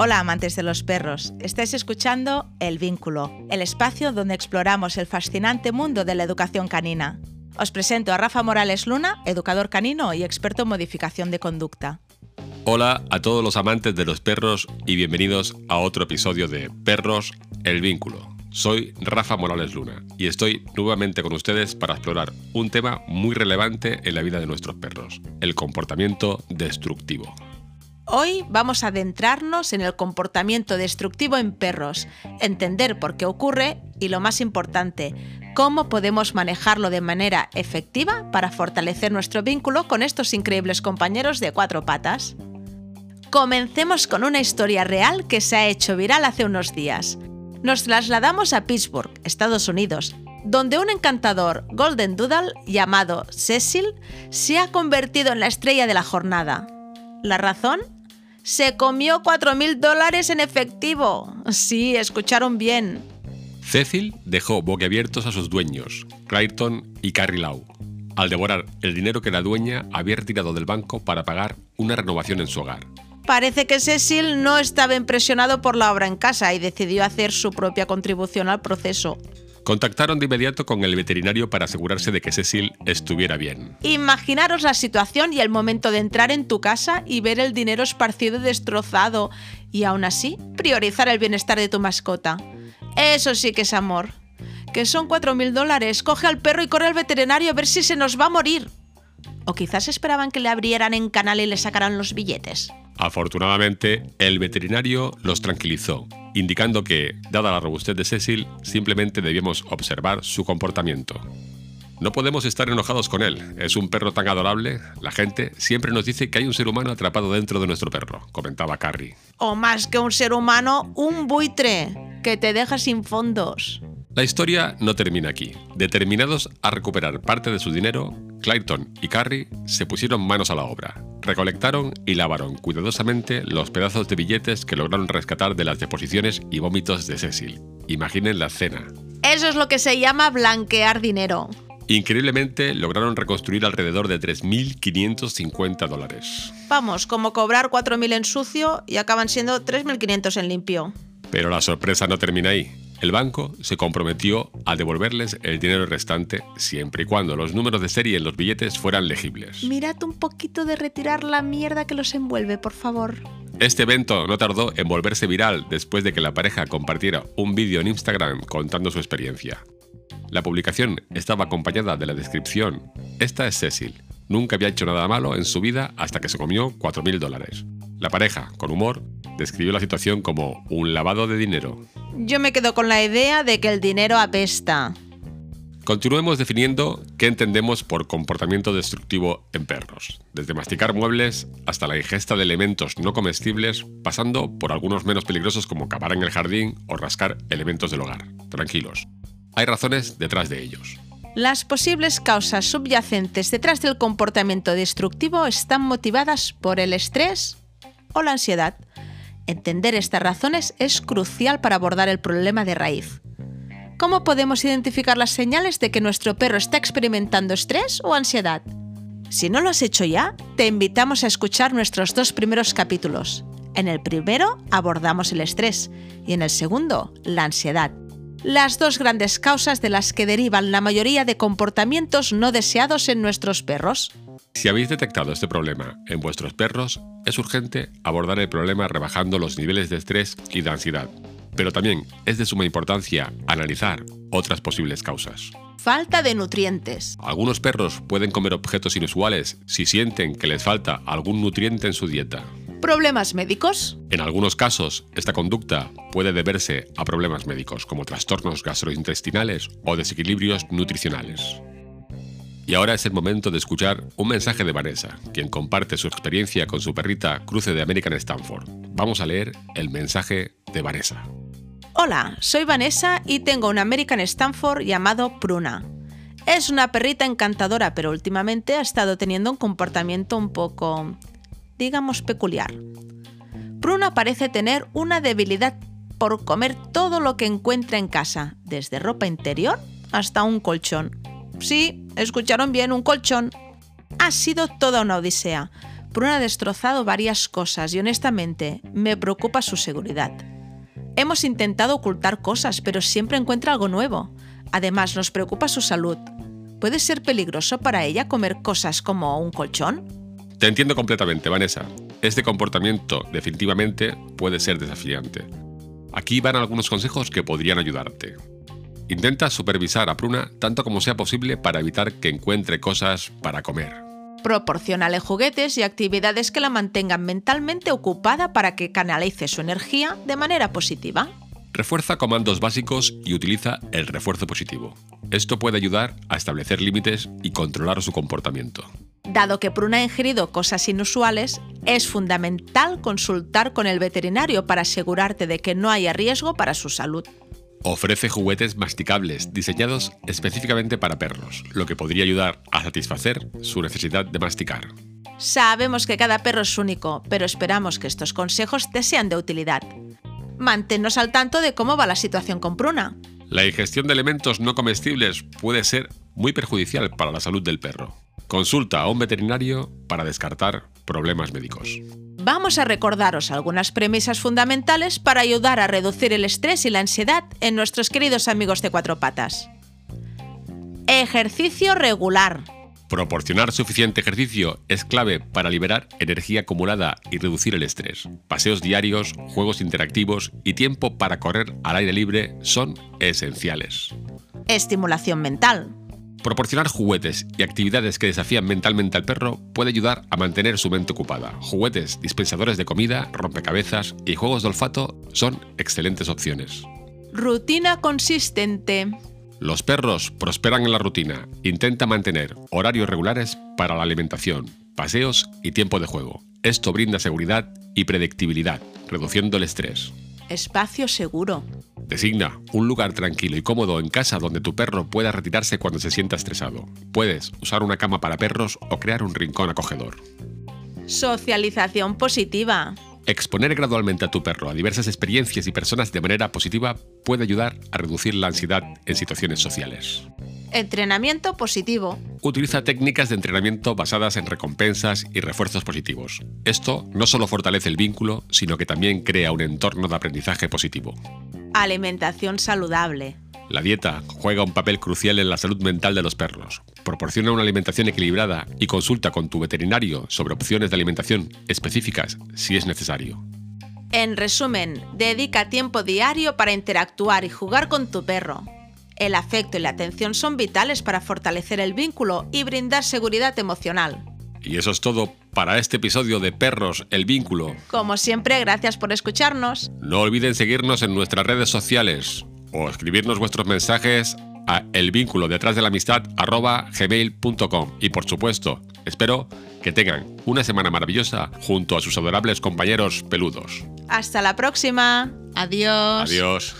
Hola amantes de los perros, estáis escuchando El Vínculo, el espacio donde exploramos el fascinante mundo de la educación canina. Os presento a Rafa Morales Luna, educador canino y experto en modificación de conducta. Hola a todos los amantes de los perros y bienvenidos a otro episodio de Perros, El Vínculo. Soy Rafa Morales Luna y estoy nuevamente con ustedes para explorar un tema muy relevante en la vida de nuestros perros, el comportamiento destructivo. Hoy vamos a adentrarnos en el comportamiento destructivo en perros, entender por qué ocurre y lo más importante, cómo podemos manejarlo de manera efectiva para fortalecer nuestro vínculo con estos increíbles compañeros de cuatro patas. Comencemos con una historia real que se ha hecho viral hace unos días. Nos trasladamos a Pittsburgh, Estados Unidos, donde un encantador Golden Doodle llamado Cecil se ha convertido en la estrella de la jornada. ¿La razón? Se comió 4.000 dólares en efectivo. Sí, escucharon bien. Cecil dejó boquiabiertos a sus dueños, Clayton y Carrie Lau, al devorar el dinero que la dueña había retirado del banco para pagar una renovación en su hogar. Parece que Cecil no estaba impresionado por la obra en casa y decidió hacer su propia contribución al proceso. Contactaron de inmediato con el veterinario para asegurarse de que Cecil estuviera bien. Imaginaros la situación y el momento de entrar en tu casa y ver el dinero esparcido y destrozado, y aún así priorizar el bienestar de tu mascota. Eso sí que es amor. Que son cuatro mil dólares. Coge al perro y corre al veterinario a ver si se nos va a morir. O quizás esperaban que le abrieran en canal y le sacaran los billetes. Afortunadamente, el veterinario los tranquilizó, indicando que, dada la robustez de Cecil, simplemente debíamos observar su comportamiento. No podemos estar enojados con él, es un perro tan adorable, la gente siempre nos dice que hay un ser humano atrapado dentro de nuestro perro, comentaba Carrie. O más que un ser humano, un buitre, que te deja sin fondos. La historia no termina aquí. Determinados a recuperar parte de su dinero, Clayton y Carrie se pusieron manos a la obra. Recolectaron y lavaron cuidadosamente los pedazos de billetes que lograron rescatar de las deposiciones y vómitos de Cecil. Imaginen la escena. Eso es lo que se llama blanquear dinero. Increíblemente lograron reconstruir alrededor de 3.550 dólares. Vamos, como cobrar 4.000 en sucio y acaban siendo 3.500 en limpio. Pero la sorpresa no termina ahí. El banco se comprometió a devolverles el dinero restante siempre y cuando los números de serie en los billetes fueran legibles. Mirad un poquito de retirar la mierda que los envuelve, por favor. Este evento no tardó en volverse viral después de que la pareja compartiera un vídeo en Instagram contando su experiencia. La publicación estaba acompañada de la descripción. Esta es Cecil. Nunca había hecho nada malo en su vida hasta que se comió 4.000 dólares. La pareja, con humor, describió la situación como un lavado de dinero. Yo me quedo con la idea de que el dinero apesta. Continuemos definiendo qué entendemos por comportamiento destructivo en perros, desde masticar muebles hasta la ingesta de elementos no comestibles, pasando por algunos menos peligrosos como cavar en el jardín o rascar elementos del hogar. Tranquilos, hay razones detrás de ellos. Las posibles causas subyacentes detrás del comportamiento destructivo están motivadas por el estrés o la ansiedad. Entender estas razones es crucial para abordar el problema de raíz. ¿Cómo podemos identificar las señales de que nuestro perro está experimentando estrés o ansiedad? Si no lo has hecho ya, te invitamos a escuchar nuestros dos primeros capítulos. En el primero abordamos el estrés y en el segundo la ansiedad, las dos grandes causas de las que derivan la mayoría de comportamientos no deseados en nuestros perros. Si habéis detectado este problema en vuestros perros, es urgente abordar el problema rebajando los niveles de estrés y de ansiedad. Pero también es de suma importancia analizar otras posibles causas. Falta de nutrientes. Algunos perros pueden comer objetos inusuales si sienten que les falta algún nutriente en su dieta. ¿Problemas médicos? En algunos casos, esta conducta puede deberse a problemas médicos como trastornos gastrointestinales o desequilibrios nutricionales. Y ahora es el momento de escuchar un mensaje de Vanessa, quien comparte su experiencia con su perrita cruce de American Stanford. Vamos a leer el mensaje de Vanessa. Hola, soy Vanessa y tengo un American Stanford llamado Pruna. Es una perrita encantadora, pero últimamente ha estado teniendo un comportamiento un poco, digamos, peculiar. Pruna parece tener una debilidad por comer todo lo que encuentra en casa, desde ropa interior hasta un colchón. Sí, escucharon bien, un colchón. Ha sido toda una odisea. Pruna ha destrozado varias cosas y honestamente me preocupa su seguridad. Hemos intentado ocultar cosas, pero siempre encuentra algo nuevo. Además, nos preocupa su salud. ¿Puede ser peligroso para ella comer cosas como un colchón? Te entiendo completamente, Vanessa. Este comportamiento definitivamente puede ser desafiante. Aquí van algunos consejos que podrían ayudarte. Intenta supervisar a Pruna tanto como sea posible para evitar que encuentre cosas para comer. Proporcionale juguetes y actividades que la mantengan mentalmente ocupada para que canalice su energía de manera positiva. Refuerza comandos básicos y utiliza el refuerzo positivo. Esto puede ayudar a establecer límites y controlar su comportamiento. Dado que Pruna ha ingerido cosas inusuales, es fundamental consultar con el veterinario para asegurarte de que no haya riesgo para su salud. Ofrece juguetes masticables diseñados específicamente para perros, lo que podría ayudar a satisfacer su necesidad de masticar. Sabemos que cada perro es único, pero esperamos que estos consejos te sean de utilidad. Manténnos al tanto de cómo va la situación con Pruna. La ingestión de elementos no comestibles puede ser muy perjudicial para la salud del perro. Consulta a un veterinario para descartar problemas médicos vamos a recordaros algunas premisas fundamentales para ayudar a reducir el estrés y la ansiedad en nuestros queridos amigos de cuatro patas. Ejercicio regular. Proporcionar suficiente ejercicio es clave para liberar energía acumulada y reducir el estrés. Paseos diarios, juegos interactivos y tiempo para correr al aire libre son esenciales. Estimulación mental. Proporcionar juguetes y actividades que desafían mentalmente al perro puede ayudar a mantener su mente ocupada. Juguetes, dispensadores de comida, rompecabezas y juegos de olfato son excelentes opciones. Rutina consistente. Los perros prosperan en la rutina. Intenta mantener horarios regulares para la alimentación, paseos y tiempo de juego. Esto brinda seguridad y predictibilidad, reduciendo el estrés. Espacio seguro. Designa un lugar tranquilo y cómodo en casa donde tu perro pueda retirarse cuando se sienta estresado. Puedes usar una cama para perros o crear un rincón acogedor. Socialización positiva. Exponer gradualmente a tu perro a diversas experiencias y personas de manera positiva puede ayudar a reducir la ansiedad en situaciones sociales. Entrenamiento positivo. Utiliza técnicas de entrenamiento basadas en recompensas y refuerzos positivos. Esto no solo fortalece el vínculo, sino que también crea un entorno de aprendizaje positivo. Alimentación saludable. La dieta juega un papel crucial en la salud mental de los perros. Proporciona una alimentación equilibrada y consulta con tu veterinario sobre opciones de alimentación específicas si es necesario. En resumen, dedica tiempo diario para interactuar y jugar con tu perro. El afecto y la atención son vitales para fortalecer el vínculo y brindar seguridad emocional. Y eso es todo para este episodio de Perros, el vínculo. Como siempre, gracias por escucharnos. No olviden seguirnos en nuestras redes sociales o escribirnos vuestros mensajes a el vínculo detrás de la amistad gmail.com. Y por supuesto, espero que tengan una semana maravillosa junto a sus adorables compañeros peludos. Hasta la próxima. Adiós. Adiós.